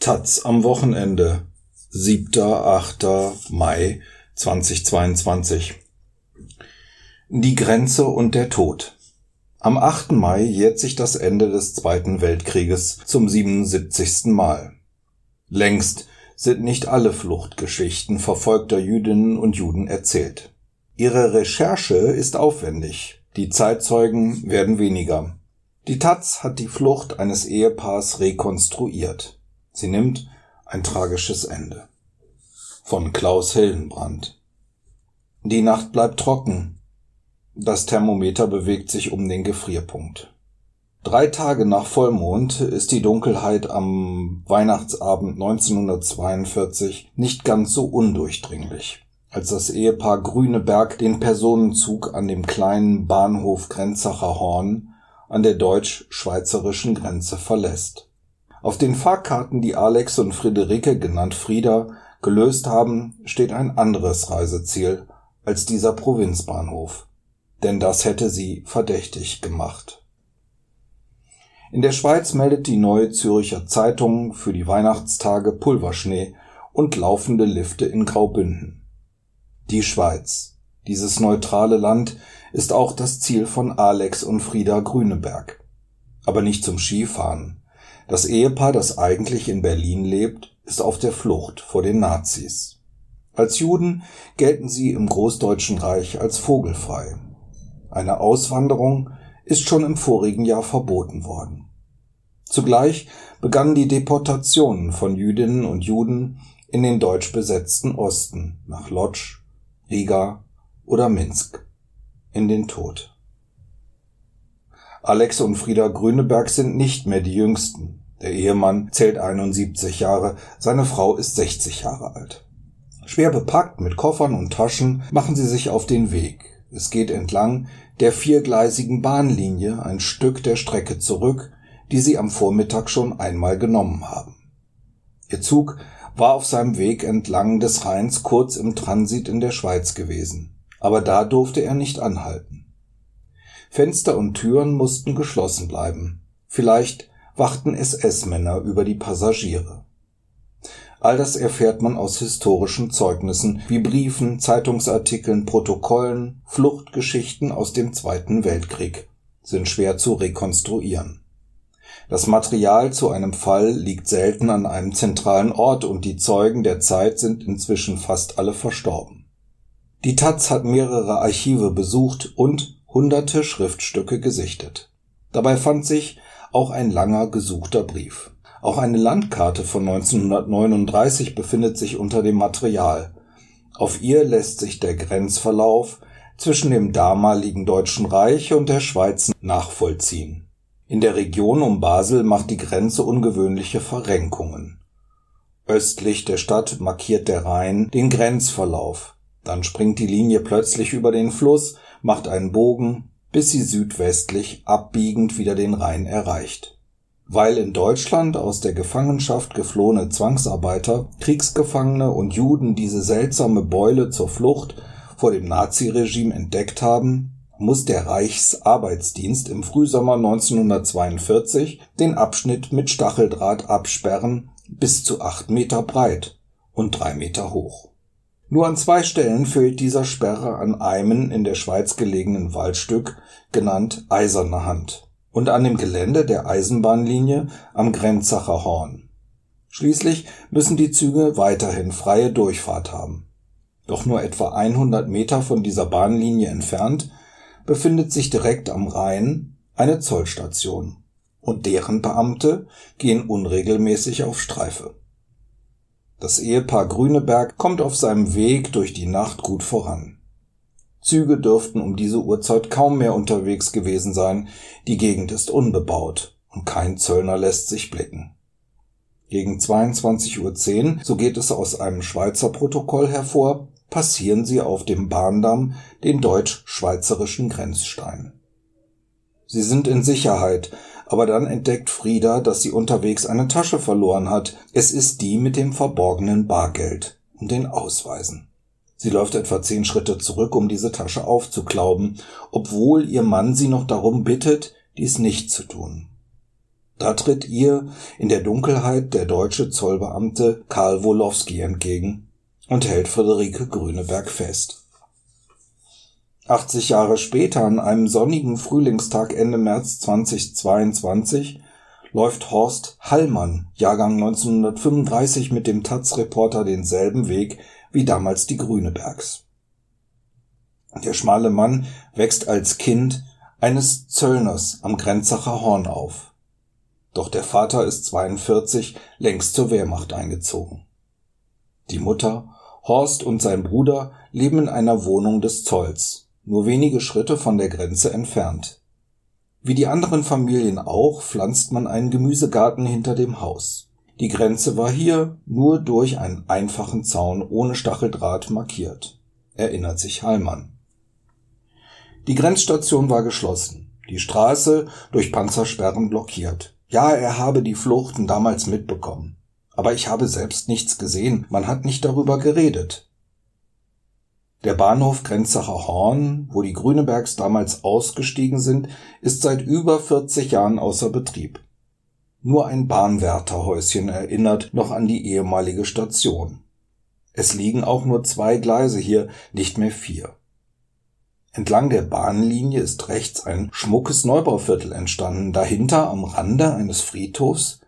Taz am Wochenende, 7. 8. Mai 2022. Die Grenze und der Tod. Am 8. Mai jährt sich das Ende des Zweiten Weltkrieges zum 77. Mal. Längst sind nicht alle Fluchtgeschichten verfolgter Jüdinnen und Juden erzählt. Ihre Recherche ist aufwendig, die Zeitzeugen werden weniger. Die Taz hat die Flucht eines Ehepaars rekonstruiert. Sie nimmt ein tragisches Ende. Von Klaus Hillenbrand. Die Nacht bleibt trocken. Das Thermometer bewegt sich um den Gefrierpunkt. Drei Tage nach Vollmond ist die Dunkelheit am Weihnachtsabend 1942 nicht ganz so undurchdringlich, als das Ehepaar Grüneberg den Personenzug an dem kleinen Bahnhof Grenzacher Horn an der deutsch-schweizerischen Grenze verlässt. Auf den Fahrkarten, die Alex und Friederike, genannt Frieda, gelöst haben, steht ein anderes Reiseziel als dieser Provinzbahnhof. Denn das hätte sie verdächtig gemacht. In der Schweiz meldet die Neue Zürcher Zeitung für die Weihnachtstage Pulverschnee und laufende Lifte in Graubünden. Die Schweiz, dieses neutrale Land, ist auch das Ziel von Alex und Frieda Grüneberg. Aber nicht zum Skifahren, das Ehepaar, das eigentlich in Berlin lebt, ist auf der Flucht vor den Nazis. Als Juden gelten sie im Großdeutschen Reich als vogelfrei. Eine Auswanderung ist schon im vorigen Jahr verboten worden. Zugleich begannen die Deportationen von Jüdinnen und Juden in den deutsch besetzten Osten nach Lodz, Riga oder Minsk in den Tod. Alex und Frieda Grüneberg sind nicht mehr die jüngsten. Der Ehemann zählt 71 Jahre, seine Frau ist 60 Jahre alt. Schwer bepackt mit Koffern und Taschen machen sie sich auf den Weg. Es geht entlang der viergleisigen Bahnlinie ein Stück der Strecke zurück, die sie am Vormittag schon einmal genommen haben. Ihr Zug war auf seinem Weg entlang des Rheins kurz im Transit in der Schweiz gewesen, aber da durfte er nicht anhalten. Fenster und Türen mussten geschlossen bleiben. Vielleicht wachten SS-Männer über die Passagiere. All das erfährt man aus historischen Zeugnissen wie Briefen, Zeitungsartikeln, Protokollen, Fluchtgeschichten aus dem Zweiten Weltkrieg sind schwer zu rekonstruieren. Das Material zu einem Fall liegt selten an einem zentralen Ort und die Zeugen der Zeit sind inzwischen fast alle verstorben. Die Taz hat mehrere Archive besucht und hunderte Schriftstücke gesichtet. Dabei fand sich auch ein langer gesuchter Brief. Auch eine Landkarte von 1939 befindet sich unter dem Material. Auf ihr lässt sich der Grenzverlauf zwischen dem damaligen Deutschen Reich und der Schweiz nachvollziehen. In der Region um Basel macht die Grenze ungewöhnliche Verrenkungen. Östlich der Stadt markiert der Rhein den Grenzverlauf. Dann springt die Linie plötzlich über den Fluss, macht einen Bogen, bis sie südwestlich abbiegend wieder den Rhein erreicht. Weil in Deutschland aus der Gefangenschaft geflohene Zwangsarbeiter, Kriegsgefangene und Juden diese seltsame Beule zur Flucht vor dem Naziregime entdeckt haben, muss der Reichsarbeitsdienst im Frühsommer 1942 den Abschnitt mit Stacheldraht absperren bis zu acht Meter breit und drei Meter hoch nur an zwei Stellen fehlt dieser Sperre an einem in der Schweiz gelegenen Waldstück, genannt Eiserne Hand, und an dem Gelände der Eisenbahnlinie am Grenzacher Horn. Schließlich müssen die Züge weiterhin freie Durchfahrt haben. Doch nur etwa 100 Meter von dieser Bahnlinie entfernt befindet sich direkt am Rhein eine Zollstation, und deren Beamte gehen unregelmäßig auf Streife das Ehepaar Grüneberg kommt auf seinem Weg durch die Nacht gut voran. Züge dürften um diese Uhrzeit kaum mehr unterwegs gewesen sein, die Gegend ist unbebaut und kein Zöllner lässt sich blicken. Gegen 22.10 Uhr, so geht es aus einem Schweizer Protokoll hervor, passieren sie auf dem Bahndamm den deutsch-schweizerischen Grenzstein. Sie sind in Sicherheit, aber dann entdeckt Frieda, dass sie unterwegs eine Tasche verloren hat. Es ist die mit dem verborgenen Bargeld und den Ausweisen. Sie läuft etwa zehn Schritte zurück, um diese Tasche aufzuklauben, obwohl ihr Mann sie noch darum bittet, dies nicht zu tun. Da tritt ihr in der Dunkelheit der deutsche Zollbeamte Karl Wolowski entgegen und hält Friederike Grüneberg fest. 80 Jahre später, an einem sonnigen Frühlingstag Ende März 2022, läuft Horst Hallmann, Jahrgang 1935, mit dem Taz-Reporter denselben Weg wie damals die Grünebergs. Der schmale Mann wächst als Kind eines Zöllners am Grenzacher Horn auf doch der Vater ist 42 längst zur Wehrmacht eingezogen. Die Mutter, Horst und sein Bruder leben in einer Wohnung des Zolls, nur wenige Schritte von der Grenze entfernt. Wie die anderen Familien auch pflanzt man einen Gemüsegarten hinter dem Haus. Die Grenze war hier nur durch einen einfachen Zaun ohne Stacheldraht markiert, erinnert sich Hallmann. Die Grenzstation war geschlossen, die Straße durch Panzersperren blockiert. Ja, er habe die Fluchten damals mitbekommen. Aber ich habe selbst nichts gesehen, man hat nicht darüber geredet. Der Bahnhof Grenzacher Horn, wo die Grünebergs damals ausgestiegen sind, ist seit über 40 Jahren außer Betrieb. Nur ein Bahnwärterhäuschen erinnert noch an die ehemalige Station. Es liegen auch nur zwei Gleise hier, nicht mehr vier. Entlang der Bahnlinie ist rechts ein schmuckes Neubauviertel entstanden. Dahinter, am Rande eines Friedhofs,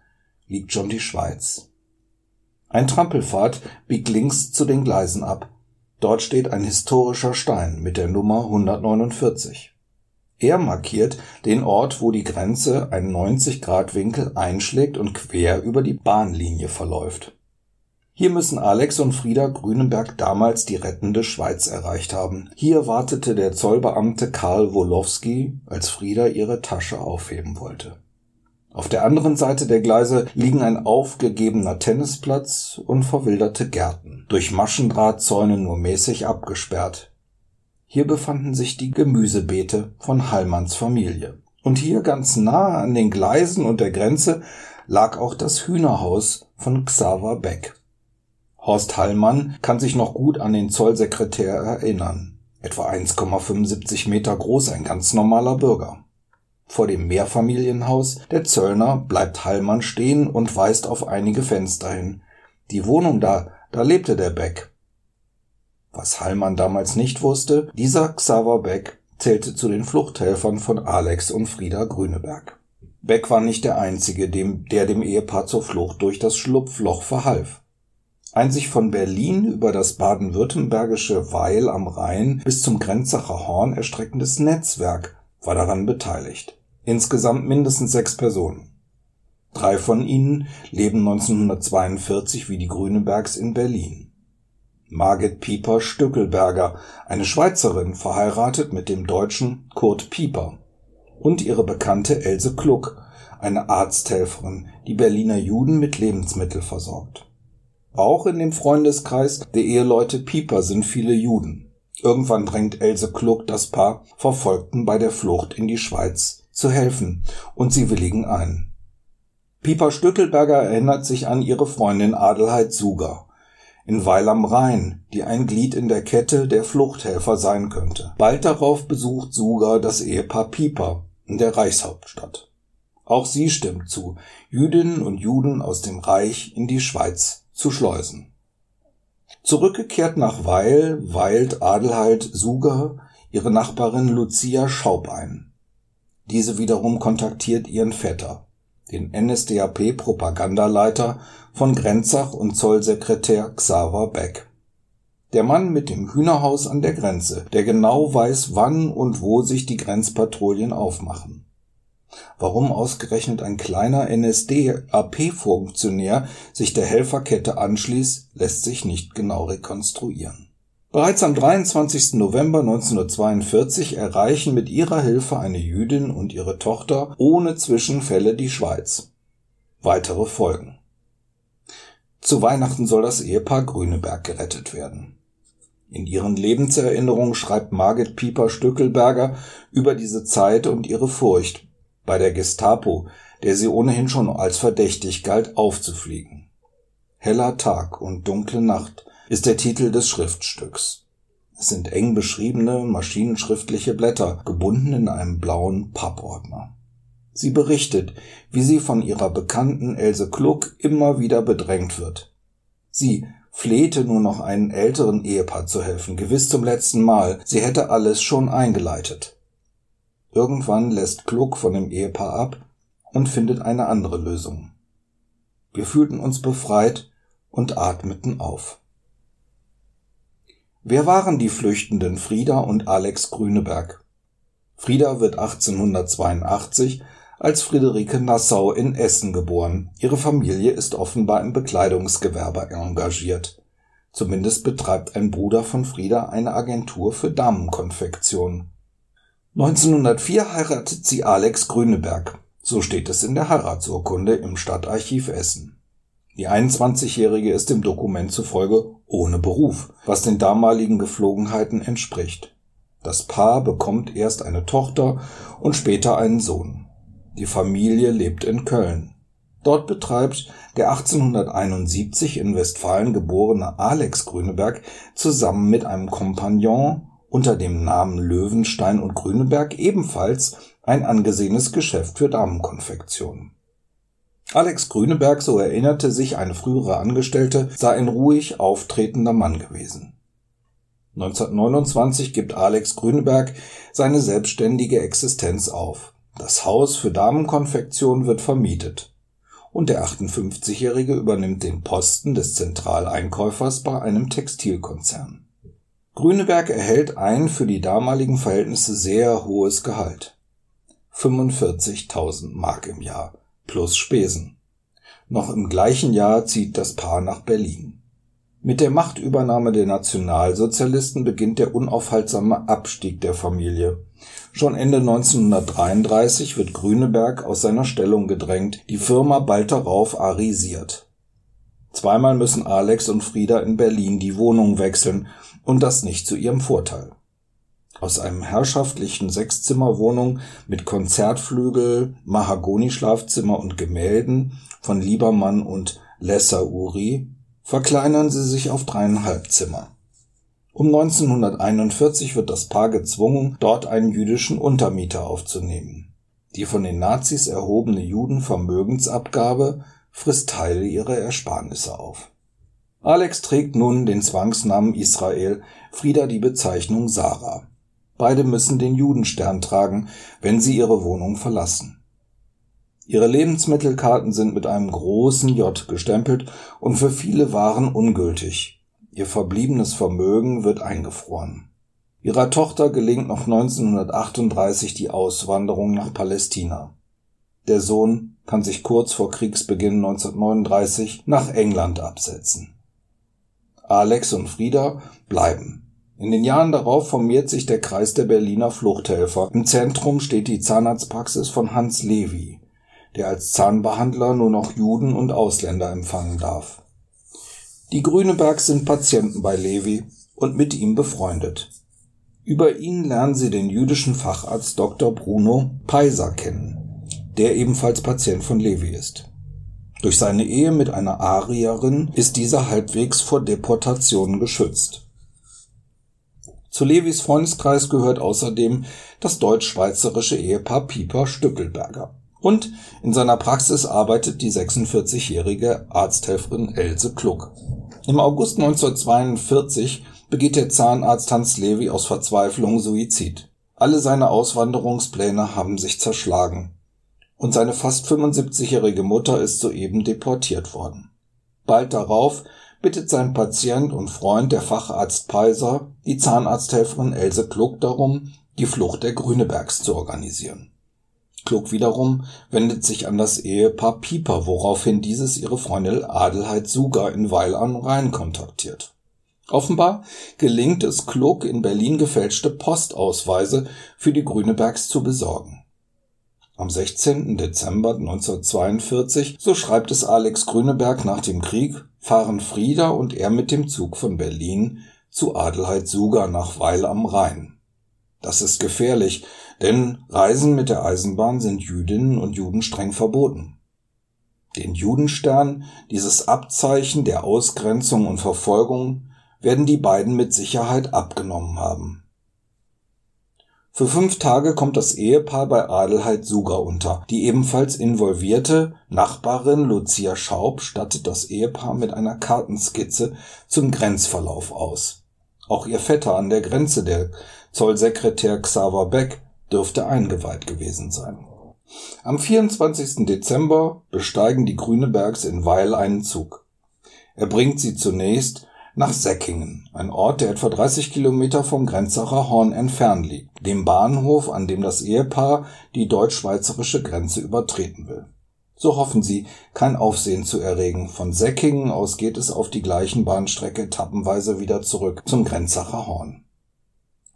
liegt schon die Schweiz. Ein Trampelpfad biegt links zu den Gleisen ab. Dort steht ein historischer Stein mit der Nummer 149. Er markiert den Ort, wo die Grenze einen 90-Grad-Winkel einschlägt und quer über die Bahnlinie verläuft hier müssen Alex und Frieda Grünenberg damals die rettende Schweiz erreicht haben. Hier wartete der Zollbeamte Karl Wolowski, als Frieda ihre Tasche aufheben wollte. Auf der anderen Seite der Gleise liegen ein aufgegebener Tennisplatz und verwilderte Gärten, durch Maschendrahtzäune nur mäßig abgesperrt. Hier befanden sich die Gemüsebeete von Hallmanns Familie. Und hier ganz nah an den Gleisen und der Grenze lag auch das Hühnerhaus von Xaver Beck. Horst Hallmann kann sich noch gut an den Zollsekretär erinnern. Etwa 1,75 Meter groß, ein ganz normaler Bürger. Vor dem Mehrfamilienhaus der Zöllner bleibt Hallmann stehen und weist auf einige Fenster hin. Die Wohnung da, da lebte der Beck. Was Hallmann damals nicht wusste, dieser Xaver Beck zählte zu den Fluchthelfern von Alex und Frieda Grüneberg. Beck war nicht der Einzige, dem, der dem Ehepaar zur Flucht durch das Schlupfloch verhalf. Ein sich von Berlin über das baden-württembergische Weil am Rhein bis zum Grenzacher Horn erstreckendes Netzwerk war daran beteiligt. Insgesamt mindestens sechs Personen. Drei von ihnen leben 1942 wie die Grünebergs in Berlin. Margit Pieper Stückelberger, eine Schweizerin, verheiratet mit dem Deutschen Kurt Pieper. Und ihre Bekannte Else Kluck, eine Arzthelferin, die Berliner Juden mit Lebensmittel versorgt. Auch in dem Freundeskreis der Eheleute Pieper sind viele Juden. Irgendwann drängt Else Kluck das Paar Verfolgten bei der Flucht in die Schweiz zu helfen und sie willigen ein. Pieper Stückelberger erinnert sich an ihre Freundin Adelheid Suger in Weil am Rhein, die ein Glied in der Kette der Fluchthelfer sein könnte. Bald darauf besucht Suger das Ehepaar Pieper in der Reichshauptstadt. Auch sie stimmt zu, Jüdinnen und Juden aus dem Reich in die Schweiz zu schleusen. Zurückgekehrt nach Weil weilt Adelheid Suger ihre Nachbarin Lucia Schaub ein. Diese wiederum kontaktiert ihren Vetter, den NSDAP-Propagandaleiter von Grenzach und Zollsekretär Xaver Beck. Der Mann mit dem Hühnerhaus an der Grenze, der genau weiß, wann und wo sich die Grenzpatrouillen aufmachen. Warum ausgerechnet ein kleiner NSDAP-Funktionär sich der Helferkette anschließt, lässt sich nicht genau rekonstruieren. Bereits am 23. November 1942 erreichen mit ihrer Hilfe eine Jüdin und ihre Tochter ohne Zwischenfälle die Schweiz. Weitere folgen. Zu Weihnachten soll das Ehepaar Grüneberg gerettet werden. In ihren Lebenserinnerungen schreibt Margit Pieper Stückelberger über diese Zeit und ihre Furcht, bei der Gestapo, der sie ohnehin schon als verdächtig galt, aufzufliegen. Heller Tag und dunkle Nacht ist der Titel des Schriftstücks. Es sind eng beschriebene maschinenschriftliche Blätter, gebunden in einem blauen Pappordner. Sie berichtet, wie sie von ihrer Bekannten Else Kluck immer wieder bedrängt wird. Sie flehte nur noch einen älteren Ehepaar zu helfen, gewiss zum letzten Mal, sie hätte alles schon eingeleitet. Irgendwann lässt Kluck von dem Ehepaar ab und findet eine andere Lösung. Wir fühlten uns befreit und atmeten auf. Wer waren die Flüchtenden Frieda und Alex Grüneberg? Frieda wird 1882 als Friederike Nassau in Essen geboren. Ihre Familie ist offenbar im Bekleidungsgewerbe engagiert. Zumindest betreibt ein Bruder von Frieda eine Agentur für Damenkonfektion. 1904 heiratet sie Alex Grüneberg. So steht es in der Heiratsurkunde im Stadtarchiv Essen. Die 21-Jährige ist dem Dokument zufolge ohne Beruf, was den damaligen Geflogenheiten entspricht. Das Paar bekommt erst eine Tochter und später einen Sohn. Die Familie lebt in Köln. Dort betreibt der 1871 in Westfalen geborene Alex Grüneberg zusammen mit einem Kompagnon unter dem Namen Löwenstein und Grüneberg ebenfalls ein angesehenes Geschäft für Damenkonfektion Alex Grüneberg, so erinnerte sich eine frühere Angestellte, sei ein ruhig auftretender Mann gewesen. 1929 gibt Alex Grüneberg seine selbstständige Existenz auf. Das Haus für Damenkonfektion wird vermietet und der 58-Jährige übernimmt den Posten des Zentraleinkäufers bei einem Textilkonzern. Grüneberg erhält ein für die damaligen Verhältnisse sehr hohes Gehalt. 45.000 Mark im Jahr plus Spesen. Noch im gleichen Jahr zieht das Paar nach Berlin. Mit der Machtübernahme der Nationalsozialisten beginnt der unaufhaltsame Abstieg der Familie. Schon Ende 1933 wird Grüneberg aus seiner Stellung gedrängt, die Firma bald darauf arisiert. Zweimal müssen Alex und Frieda in Berlin die Wohnung wechseln und das nicht zu ihrem Vorteil aus einem herrschaftlichen Sechszimmerwohnung mit Konzertflügel, Mahagonischlafzimmer und Gemälden von Liebermann und Lesser-Uri verkleinern sie sich auf dreieinhalb Zimmer. Um 1941 wird das Paar gezwungen, dort einen jüdischen Untermieter aufzunehmen. Die von den Nazis erhobene Judenvermögensabgabe frisst Teile ihrer Ersparnisse auf. Alex trägt nun den Zwangsnamen Israel, Frieda die Bezeichnung Sarah. Beide müssen den Judenstern tragen, wenn sie ihre Wohnung verlassen. Ihre Lebensmittelkarten sind mit einem großen J gestempelt und für viele Waren ungültig. Ihr verbliebenes Vermögen wird eingefroren. Ihrer Tochter gelingt noch 1938 die Auswanderung nach Palästina. Der Sohn kann sich kurz vor Kriegsbeginn 1939 nach England absetzen. Alex und Frieda bleiben. In den Jahren darauf formiert sich der Kreis der Berliner Fluchthelfer. Im Zentrum steht die Zahnarztpraxis von Hans Lewy, der als Zahnbehandler nur noch Juden und Ausländer empfangen darf. Die Grünebergs sind Patienten bei Lewy und mit ihm befreundet. Über ihn lernen sie den jüdischen Facharzt Dr. Bruno Peiser kennen, der ebenfalls Patient von Lewy ist. Durch seine Ehe mit einer Arierin ist dieser halbwegs vor Deportationen geschützt. Zu Levis Freundeskreis gehört außerdem das deutsch-schweizerische Ehepaar Pieper Stückelberger. Und in seiner Praxis arbeitet die 46-jährige Arzthelferin Else Kluck. Im August 1942 begeht der Zahnarzt Hans Levi aus Verzweiflung Suizid. Alle seine Auswanderungspläne haben sich zerschlagen. Und seine fast 75-jährige Mutter ist soeben deportiert worden. Bald darauf bittet sein Patient und Freund, der Facharzt Peiser, die Zahnarzthelferin Else Kluck darum, die Flucht der Grünebergs zu organisieren. Kluck wiederum wendet sich an das Ehepaar Pieper, woraufhin dieses ihre Freundin Adelheid Suger in Weil am Rhein kontaktiert. Offenbar gelingt es Kluck, in Berlin gefälschte Postausweise für die Grünebergs zu besorgen. Am 16. Dezember 1942, so schreibt es Alex Grüneberg nach dem Krieg, fahren Frieda und er mit dem Zug von Berlin zu Adelheid Suger nach Weil am Rhein. Das ist gefährlich, denn Reisen mit der Eisenbahn sind Jüdinnen und Juden streng verboten. Den Judenstern, dieses Abzeichen der Ausgrenzung und Verfolgung, werden die beiden mit Sicherheit abgenommen haben. Für fünf Tage kommt das Ehepaar bei Adelheid Suger unter. Die ebenfalls involvierte Nachbarin Lucia Schaub stattet das Ehepaar mit einer Kartenskizze zum Grenzverlauf aus. Auch ihr Vetter an der Grenze, der Zollsekretär Xaver Beck, dürfte eingeweiht gewesen sein. Am 24. Dezember besteigen die Grünebergs in Weil einen Zug. Er bringt sie zunächst nach Säckingen, ein Ort, der etwa 30 Kilometer vom Grenzacher Horn entfernt liegt, dem Bahnhof, an dem das Ehepaar die deutsch-schweizerische Grenze übertreten will. So hoffen sie, kein Aufsehen zu erregen. Von Säckingen aus geht es auf die gleichen Bahnstrecke etappenweise wieder zurück zum Grenzacher Horn.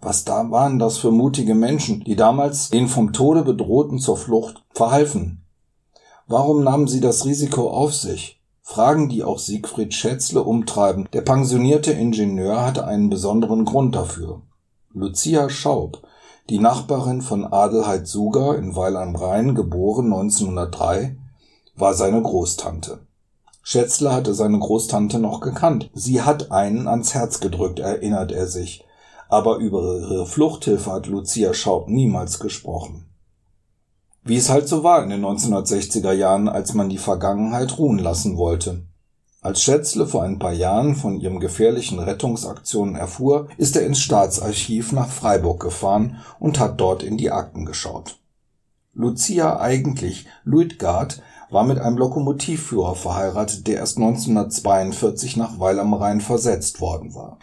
Was da waren das für mutige Menschen, die damals den vom Tode bedrohten zur Flucht verhalfen? Warum nahmen sie das Risiko auf sich? Fragen, die auch Siegfried Schätzle umtreiben. Der pensionierte Ingenieur hatte einen besonderen Grund dafür. Lucia Schaub, die Nachbarin von Adelheid Suger in Weil am Rhein, geboren 1903, war seine Großtante. Schätzle hatte seine Großtante noch gekannt. Sie hat einen ans Herz gedrückt, erinnert er sich. Aber über ihre Fluchthilfe hat Lucia Schaub niemals gesprochen. Wie es halt so war in den 1960er Jahren, als man die Vergangenheit ruhen lassen wollte. Als Schätzle vor ein paar Jahren von ihrem gefährlichen Rettungsaktionen erfuhr, ist er ins Staatsarchiv nach Freiburg gefahren und hat dort in die Akten geschaut. Lucia eigentlich Luitgard war mit einem Lokomotivführer verheiratet, der erst 1942 nach Weil am Rhein versetzt worden war.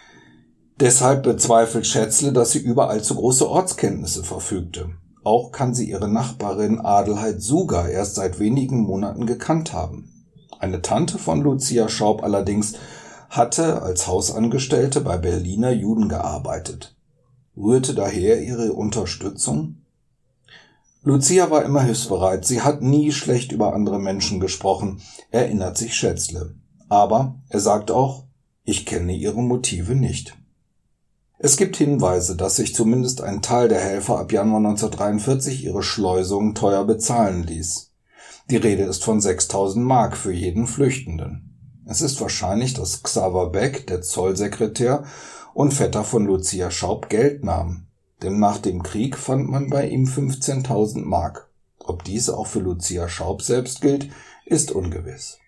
Deshalb bezweifelt Schätzle, dass sie über allzu große Ortskenntnisse verfügte. Auch kann sie ihre Nachbarin Adelheid Suger erst seit wenigen Monaten gekannt haben. Eine Tante von Lucia Schaub allerdings hatte als Hausangestellte bei Berliner Juden gearbeitet. Rührte daher ihre Unterstützung? Lucia war immer hilfsbereit, sie hat nie schlecht über andere Menschen gesprochen, erinnert sich Schätzle. Aber er sagt auch, ich kenne ihre Motive nicht. Es gibt Hinweise, dass sich zumindest ein Teil der Helfer ab Januar 1943 ihre Schleusung teuer bezahlen ließ. Die Rede ist von 6000 Mark für jeden Flüchtenden. Es ist wahrscheinlich, dass Xaver Beck, der Zollsekretär und Vetter von Lucia Schaub, Geld nahm. Denn nach dem Krieg fand man bei ihm 15.000 Mark. Ob dies auch für Lucia Schaub selbst gilt, ist ungewiss.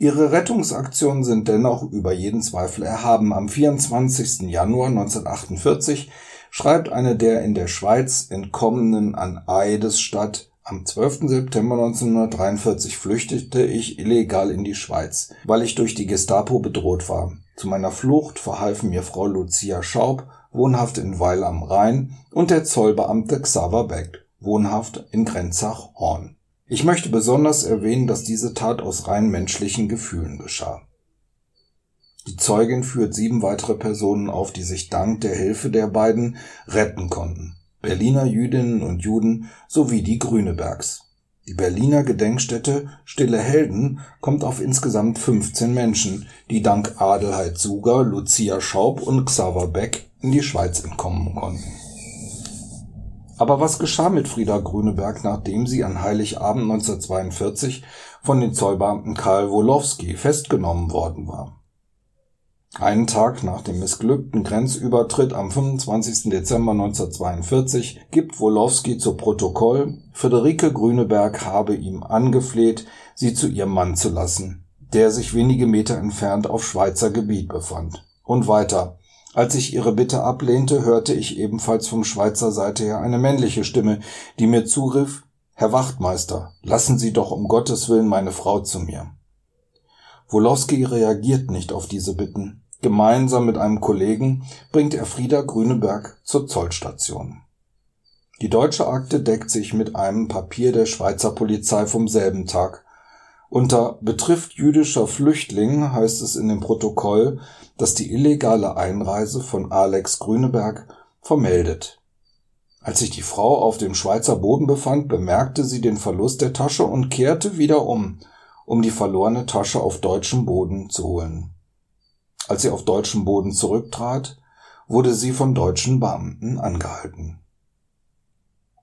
Ihre Rettungsaktionen sind dennoch über jeden Zweifel erhaben. Am 24. Januar 1948 schreibt eine der in der Schweiz Entkommenen an Eidesstadt am 12. September 1943 flüchtete ich illegal in die Schweiz, weil ich durch die Gestapo bedroht war. Zu meiner Flucht verhalfen mir Frau Lucia Schaub, wohnhaft in Weil am Rhein, und der Zollbeamte Xaver Beck, wohnhaft in Grenzach-Horn. Ich möchte besonders erwähnen, dass diese Tat aus rein menschlichen Gefühlen geschah. Die Zeugin führt sieben weitere Personen auf, die sich dank der Hilfe der beiden retten konnten. Berliner Jüdinnen und Juden sowie die Grünebergs. Die Berliner Gedenkstätte Stille Helden kommt auf insgesamt 15 Menschen, die dank Adelheid Suger, Lucia Schaub und Xaver Beck in die Schweiz entkommen konnten. Aber was geschah mit Frieda Grüneberg, nachdem sie an Heiligabend 1942 von den Zollbeamten Karl Wolowski festgenommen worden war? Einen Tag nach dem missglückten Grenzübertritt am 25. Dezember 1942 gibt Wolowski zu Protokoll, Friederike Grüneberg habe ihm angefleht, sie zu ihrem Mann zu lassen, der sich wenige Meter entfernt auf Schweizer Gebiet befand. Und weiter, als ich ihre Bitte ablehnte, hörte ich ebenfalls vom Schweizer Seite her eine männliche Stimme, die mir zurief, Herr Wachtmeister, lassen Sie doch um Gottes Willen meine Frau zu mir. Wolowski reagiert nicht auf diese Bitten. Gemeinsam mit einem Kollegen bringt er Frieda Grüneberg zur Zollstation. Die deutsche Akte deckt sich mit einem Papier der Schweizer Polizei vom selben Tag. Unter betrifft jüdischer Flüchtling heißt es in dem Protokoll, dass die illegale Einreise von Alex Grüneberg vermeldet. Als sich die Frau auf dem Schweizer Boden befand, bemerkte sie den Verlust der Tasche und kehrte wieder um, um die verlorene Tasche auf deutschem Boden zu holen. Als sie auf deutschem Boden zurücktrat, wurde sie von deutschen Beamten angehalten.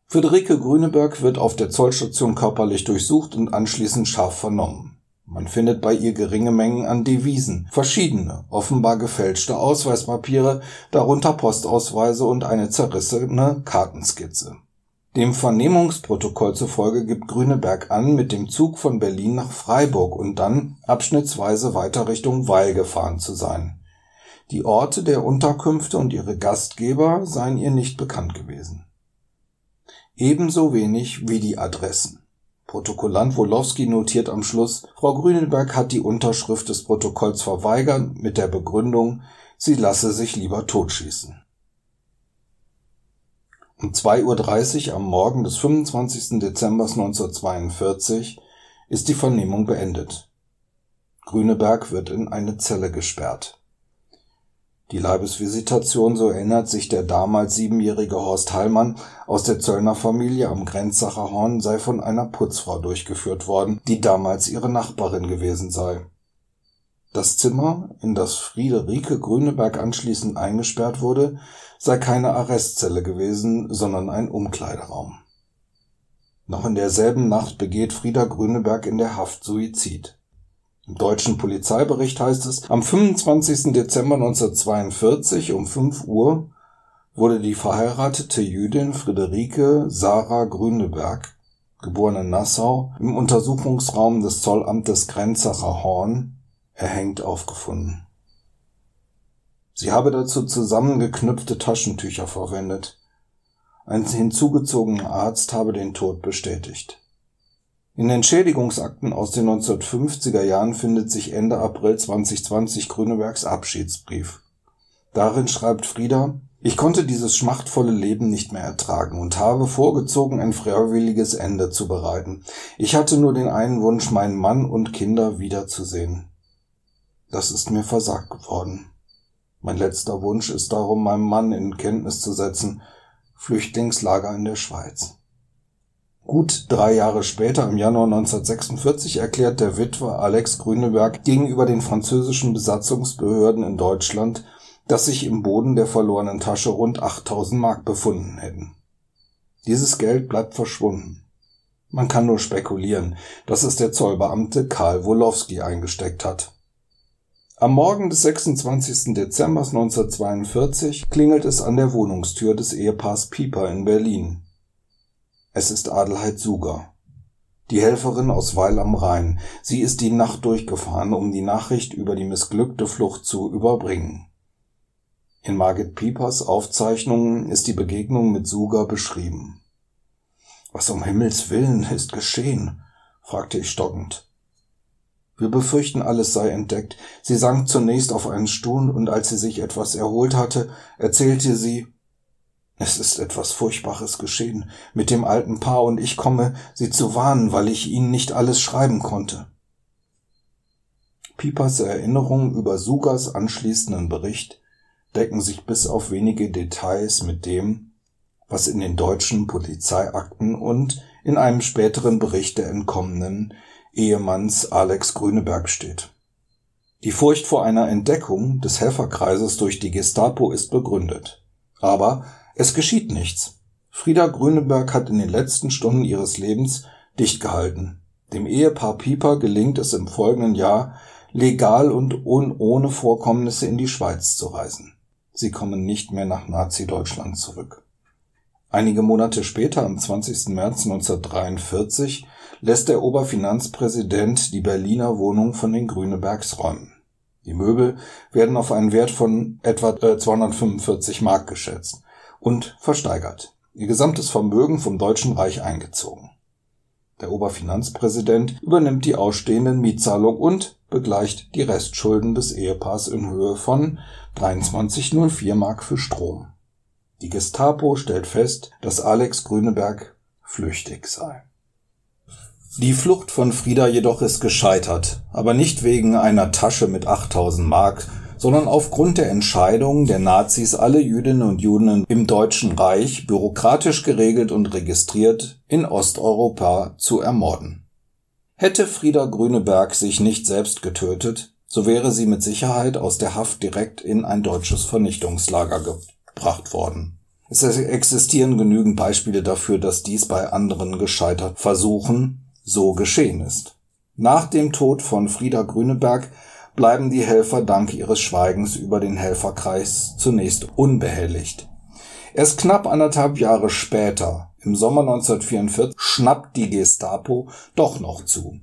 Friederike Grüneberg wird auf der Zollstation körperlich durchsucht und anschließend scharf vernommen. Man findet bei ihr geringe Mengen an Devisen, verschiedene, offenbar gefälschte Ausweispapiere, darunter Postausweise und eine zerrissene Kartenskizze. Dem Vernehmungsprotokoll zufolge gibt Grüneberg an, mit dem Zug von Berlin nach Freiburg und dann abschnittsweise weiter Richtung Weil gefahren zu sein. Die Orte der Unterkünfte und ihre Gastgeber seien ihr nicht bekannt gewesen. Ebenso wenig wie die Adressen. Protokollant Wolowski notiert am Schluss, Frau Grüneberg hat die Unterschrift des Protokolls verweigert mit der Begründung, sie lasse sich lieber totschießen. Um 2.30 Uhr am Morgen des 25. Dezember 1942 ist die Vernehmung beendet. Grüneberg wird in eine Zelle gesperrt. Die Leibesvisitation, so erinnert sich der damals siebenjährige Horst Heilmann aus der Zöllner Familie am Grenzsacher Horn, sei von einer Putzfrau durchgeführt worden, die damals ihre Nachbarin gewesen sei. Das Zimmer, in das Friederike Grüneberg anschließend eingesperrt wurde, sei keine Arrestzelle gewesen, sondern ein Umkleideraum. Noch in derselben Nacht begeht Frieda Grüneberg in der Haft Suizid. Im deutschen Polizeibericht heißt es, am 25. Dezember 1942 um 5 Uhr wurde die verheiratete Jüdin Friederike Sarah Grüneberg, geborene Nassau, im Untersuchungsraum des Zollamtes Grenzacher Horn erhängt aufgefunden. Sie habe dazu zusammengeknüpfte Taschentücher verwendet. Ein hinzugezogener Arzt habe den Tod bestätigt in Entschädigungsakten aus den 1950er Jahren findet sich Ende April 2020 Grünebergs Abschiedsbrief. Darin schreibt Frieda, ich konnte dieses schmachtvolle Leben nicht mehr ertragen und habe vorgezogen, ein freiwilliges Ende zu bereiten. Ich hatte nur den einen Wunsch, meinen Mann und Kinder wiederzusehen. Das ist mir versagt geworden. Mein letzter Wunsch ist darum, meinem Mann in Kenntnis zu setzen, Flüchtlingslager in der Schweiz. Gut drei Jahre später, im Januar 1946, erklärt der Witwer Alex Grüneberg gegenüber den französischen Besatzungsbehörden in Deutschland, dass sich im Boden der verlorenen Tasche rund 8000 Mark befunden hätten. Dieses Geld bleibt verschwunden. Man kann nur spekulieren, dass es der Zollbeamte Karl Wolowski eingesteckt hat. Am Morgen des 26. Dezember 1942 klingelt es an der Wohnungstür des Ehepaars Pieper in Berlin. Es ist Adelheid Suger, die Helferin aus Weil am Rhein. Sie ist die Nacht durchgefahren, um die Nachricht über die missglückte Flucht zu überbringen. In Margit Piepers Aufzeichnungen ist die Begegnung mit Suger beschrieben. Was um Himmels willen ist geschehen? fragte ich stockend. Wir befürchten, alles sei entdeckt. Sie sank zunächst auf einen Stuhl, und als sie sich etwas erholt hatte, erzählte sie, es ist etwas Furchtbares geschehen mit dem alten Paar und ich komme, sie zu warnen, weil ich ihnen nicht alles schreiben konnte. Piepers Erinnerungen über Sugas anschließenden Bericht decken sich bis auf wenige Details mit dem, was in den deutschen Polizeiakten und in einem späteren Bericht der entkommenen Ehemanns Alex Grüneberg steht. Die Furcht vor einer Entdeckung des Helferkreises durch die Gestapo ist begründet. Aber es geschieht nichts. Frieda Grüneberg hat in den letzten Stunden ihres Lebens dicht gehalten. Dem Ehepaar Pieper gelingt es im folgenden Jahr, legal und ohne Vorkommnisse in die Schweiz zu reisen. Sie kommen nicht mehr nach Nazi-Deutschland zurück. Einige Monate später, am 20. März 1943, lässt der Oberfinanzpräsident die Berliner Wohnung von den Grünebergs räumen. Die Möbel werden auf einen Wert von etwa 245 Mark geschätzt und versteigert, ihr gesamtes Vermögen vom Deutschen Reich eingezogen. Der Oberfinanzpräsident übernimmt die ausstehenden Mietzahlungen und begleicht die Restschulden des Ehepaars in Höhe von 23,04 Mark für Strom. Die Gestapo stellt fest, dass Alex Grüneberg flüchtig sei. Die Flucht von Frieda jedoch ist gescheitert, aber nicht wegen einer Tasche mit 8000 Mark, sondern aufgrund der Entscheidung der Nazis, alle Jüdinnen und Juden im Deutschen Reich bürokratisch geregelt und registriert in Osteuropa zu ermorden. Hätte Frieda Grüneberg sich nicht selbst getötet, so wäre sie mit Sicherheit aus der Haft direkt in ein deutsches Vernichtungslager gebracht worden. Es existieren genügend Beispiele dafür, dass dies bei anderen gescheitert Versuchen so geschehen ist. Nach dem Tod von Frieda Grüneberg bleiben die Helfer dank ihres Schweigens über den Helferkreis zunächst unbehelligt. Erst knapp anderthalb Jahre später, im Sommer 1944, schnappt die Gestapo doch noch zu.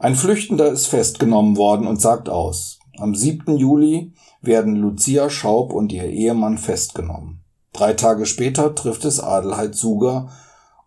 Ein Flüchtender ist festgenommen worden und sagt aus. Am 7. Juli werden Lucia Schaub und ihr Ehemann festgenommen. Drei Tage später trifft es Adelheid Suger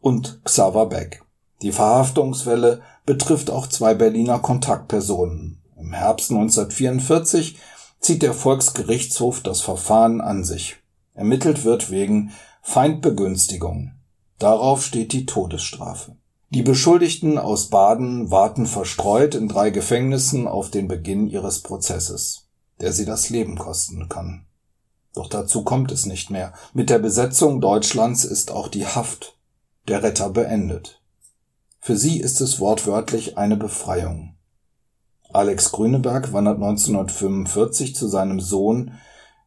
und Xaver Beck. Die Verhaftungswelle betrifft auch zwei Berliner Kontaktpersonen. Im Herbst 1944 zieht der Volksgerichtshof das Verfahren an sich. Ermittelt wird wegen Feindbegünstigung. Darauf steht die Todesstrafe. Die Beschuldigten aus Baden warten verstreut in drei Gefängnissen auf den Beginn ihres Prozesses, der sie das Leben kosten kann. Doch dazu kommt es nicht mehr. Mit der Besetzung Deutschlands ist auch die Haft der Retter beendet. Für sie ist es wortwörtlich eine Befreiung. Alex Grüneberg wandert 1945 zu seinem Sohn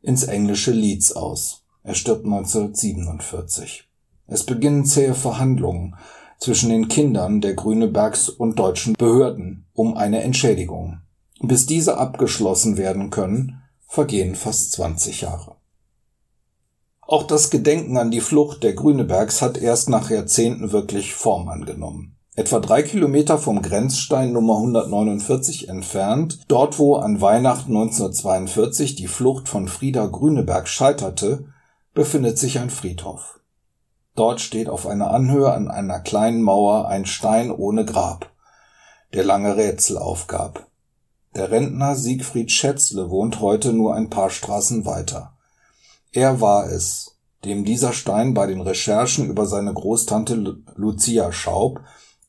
ins englische Leeds aus. Er stirbt 1947. Es beginnen zähe Verhandlungen zwischen den Kindern der Grünebergs und deutschen Behörden um eine Entschädigung. Bis diese abgeschlossen werden können, vergehen fast 20 Jahre. Auch das Gedenken an die Flucht der Grünebergs hat erst nach Jahrzehnten wirklich Form angenommen. Etwa drei Kilometer vom Grenzstein Nummer 149 entfernt, dort wo an Weihnachten 1942 die Flucht von Frieda Grüneberg scheiterte, befindet sich ein Friedhof. Dort steht auf einer Anhöhe an einer kleinen Mauer ein Stein ohne Grab, der lange Rätsel aufgab. Der Rentner Siegfried Schätzle wohnt heute nur ein paar Straßen weiter. Er war es, dem dieser Stein bei den Recherchen über seine Großtante Lucia Schaub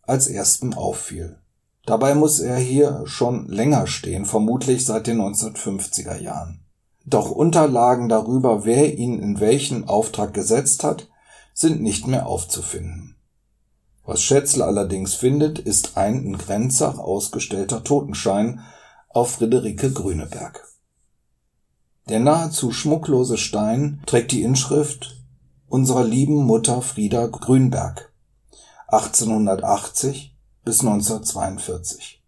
als ersten auffiel. Dabei muss er hier schon länger stehen, vermutlich seit den 1950er Jahren. Doch Unterlagen darüber, wer ihn in welchen Auftrag gesetzt hat, sind nicht mehr aufzufinden. Was Schätzle allerdings findet, ist ein in Grenzach ausgestellter Totenschein auf Friederike Grüneberg. Der nahezu schmucklose Stein trägt die Inschrift Unserer lieben Mutter Frieda Grünberg 1880 bis 1942.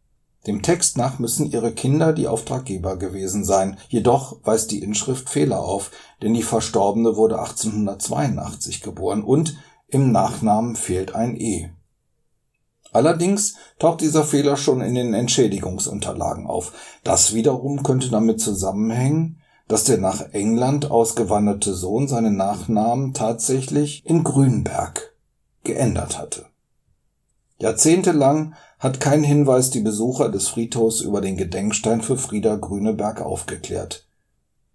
Dem Text nach müssen ihre Kinder die Auftraggeber gewesen sein, jedoch weist die Inschrift Fehler auf, denn die Verstorbene wurde 1882 geboren und im Nachnamen fehlt ein E. Allerdings taucht dieser Fehler schon in den Entschädigungsunterlagen auf. Das wiederum könnte damit zusammenhängen, dass der nach England ausgewanderte Sohn seinen Nachnamen tatsächlich in Grünberg geändert hatte. Jahrzehntelang hat kein Hinweis die Besucher des Friedhofs über den Gedenkstein für Frieda Grüneberg aufgeklärt.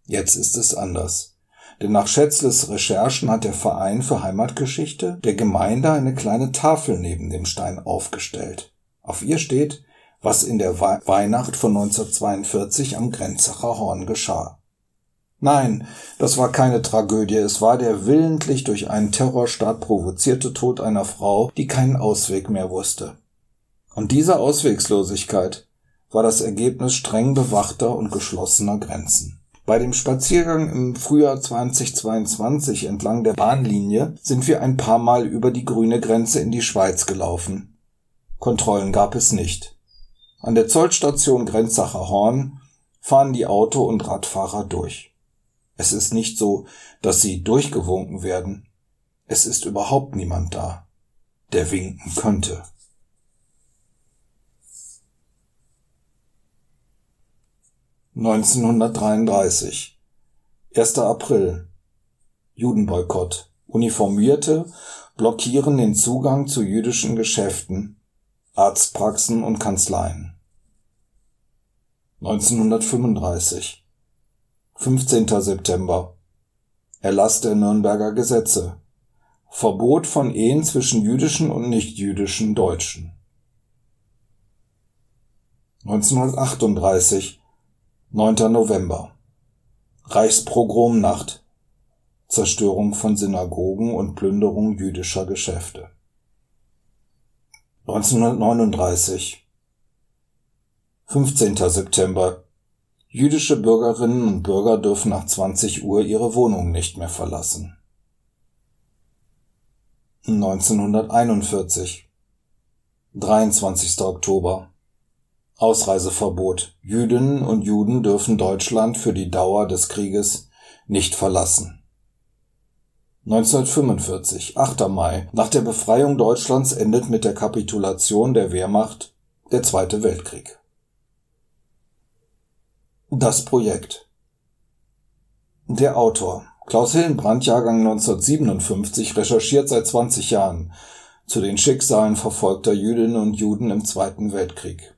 Jetzt ist es anders. Denn nach Schätzles Recherchen hat der Verein für Heimatgeschichte der Gemeinde eine kleine Tafel neben dem Stein aufgestellt. Auf ihr steht, was in der Weihnacht von 1942 am Grenzacher Horn geschah. Nein, das war keine Tragödie, es war der willentlich durch einen Terrorstaat provozierte Tod einer Frau, die keinen Ausweg mehr wusste. Und diese Auswegslosigkeit war das Ergebnis streng bewachter und geschlossener Grenzen. Bei dem Spaziergang im Frühjahr 2022 entlang der Bahnlinie sind wir ein paar Mal über die grüne Grenze in die Schweiz gelaufen. Kontrollen gab es nicht. An der Zollstation Grenzacher Horn fahren die Auto- und Radfahrer durch. Es ist nicht so, dass sie durchgewunken werden. Es ist überhaupt niemand da, der winken könnte. 1933 1. April Judenboykott Uniformierte blockieren den Zugang zu jüdischen Geschäften, Arztpraxen und Kanzleien. 1935 15. September Erlass der Nürnberger Gesetze Verbot von Ehen zwischen jüdischen und nichtjüdischen Deutschen. 1938 9. November Reichspogromnacht Zerstörung von Synagogen und Plünderung jüdischer Geschäfte 1939 15. September Jüdische Bürgerinnen und Bürger dürfen nach 20 Uhr ihre Wohnung nicht mehr verlassen. 1941 23. Oktober Ausreiseverbot. Jüdinnen und Juden dürfen Deutschland für die Dauer des Krieges nicht verlassen. 1945, 8. Mai. Nach der Befreiung Deutschlands endet mit der Kapitulation der Wehrmacht der Zweite Weltkrieg. Das Projekt Der Autor Klaus Hillenbrand, Jahrgang 1957, recherchiert seit 20 Jahren zu den Schicksalen verfolgter Jüdinnen und Juden im Zweiten Weltkrieg.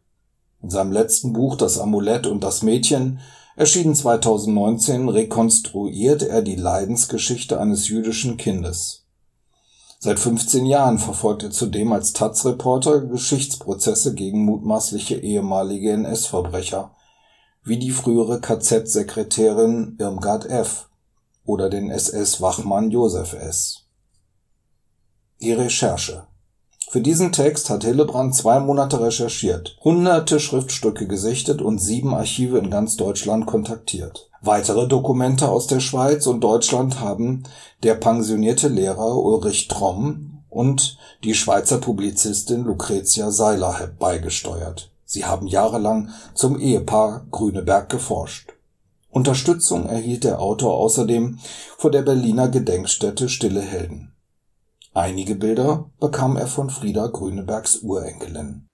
In seinem letzten Buch Das Amulett und das Mädchen erschienen 2019, rekonstruiert er die Leidensgeschichte eines jüdischen Kindes. Seit 15 Jahren verfolgt er zudem als Taz-Reporter Geschichtsprozesse gegen mutmaßliche ehemalige NS-Verbrecher, wie die frühere KZ-Sekretärin Irmgard F. oder den SS-Wachmann Josef S. Die Recherche für diesen Text hat Hillebrand zwei Monate recherchiert, hunderte Schriftstücke gesichtet und sieben Archive in ganz Deutschland kontaktiert. Weitere Dokumente aus der Schweiz und Deutschland haben der pensionierte Lehrer Ulrich Tromm und die Schweizer Publizistin Lucretia Seiler beigesteuert. Sie haben jahrelang zum Ehepaar Grüneberg geforscht. Unterstützung erhielt der Autor außerdem vor der Berliner Gedenkstätte Stille Helden Einige Bilder bekam er von Frida Grünebergs Urenkelin